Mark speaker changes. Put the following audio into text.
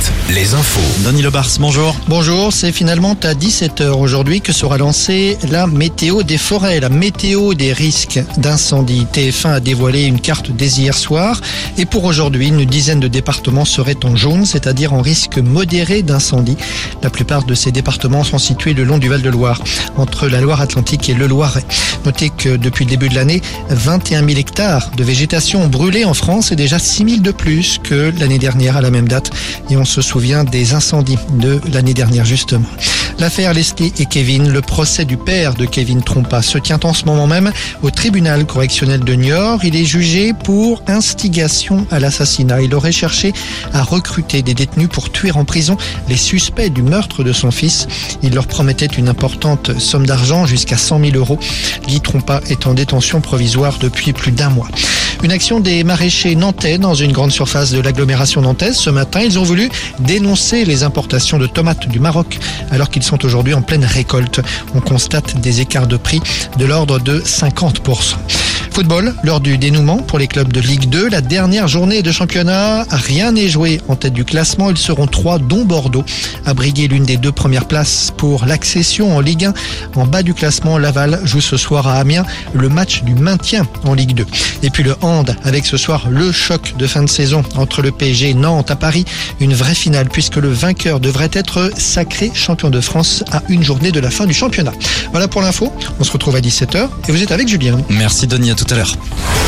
Speaker 1: 7, les infos.
Speaker 2: Denis Lebars, bonjour.
Speaker 3: Bonjour, c'est finalement à 17h aujourd'hui que sera lancée la météo des forêts, la météo des risques d'incendie. TF1 a dévoilé une carte dès hier soir et pour aujourd'hui, une dizaine de départements seraient en jaune, c'est-à-dire en risque modéré d'incendie. La plupart de ces départements sont situés le long du Val-de-Loire, entre la Loire-Atlantique et le Loiret. Notez que depuis le début de l'année, 21 000 hectares de végétation ont brûlé en France et déjà 6 000 de plus que l'année dernière à la même date. Se souvient des incendies de l'année dernière justement. L'affaire Leslie et Kevin, le procès du père de Kevin Trompa se tient en ce moment même au tribunal correctionnel de Niort. Il est jugé pour instigation à l'assassinat. Il aurait cherché à recruter des détenus pour tuer en prison les suspects du meurtre de son fils. Il leur promettait une importante somme d'argent, jusqu'à 100 000 euros. Guy Trompa est en détention provisoire depuis plus d'un mois. Une action des maraîchers nantais dans une grande surface de l'agglomération nantaise. Ce matin, ils ont voulu dénoncer les importations de tomates du Maroc alors qu'ils sont aujourd'hui en pleine récolte. On constate des écarts de prix de l'ordre de 50%. Football, lors du dénouement pour les clubs de Ligue 2, la dernière journée de championnat, rien n'est joué en tête du classement. Ils seront trois, dont Bordeaux, à briguer l'une des deux premières places pour l'accession en Ligue 1. En bas du classement, Laval joue ce soir à Amiens le match du maintien en Ligue 2. Et puis le hand, avec ce soir le choc de fin de saison entre le PSG Nantes à Paris. Une vraie finale puisque le vainqueur devrait être sacré champion de France à une journée de la fin du championnat. Voilà pour l'info. On se retrouve à 17h et vous êtes avec Julien.
Speaker 2: Merci Denis, à tout.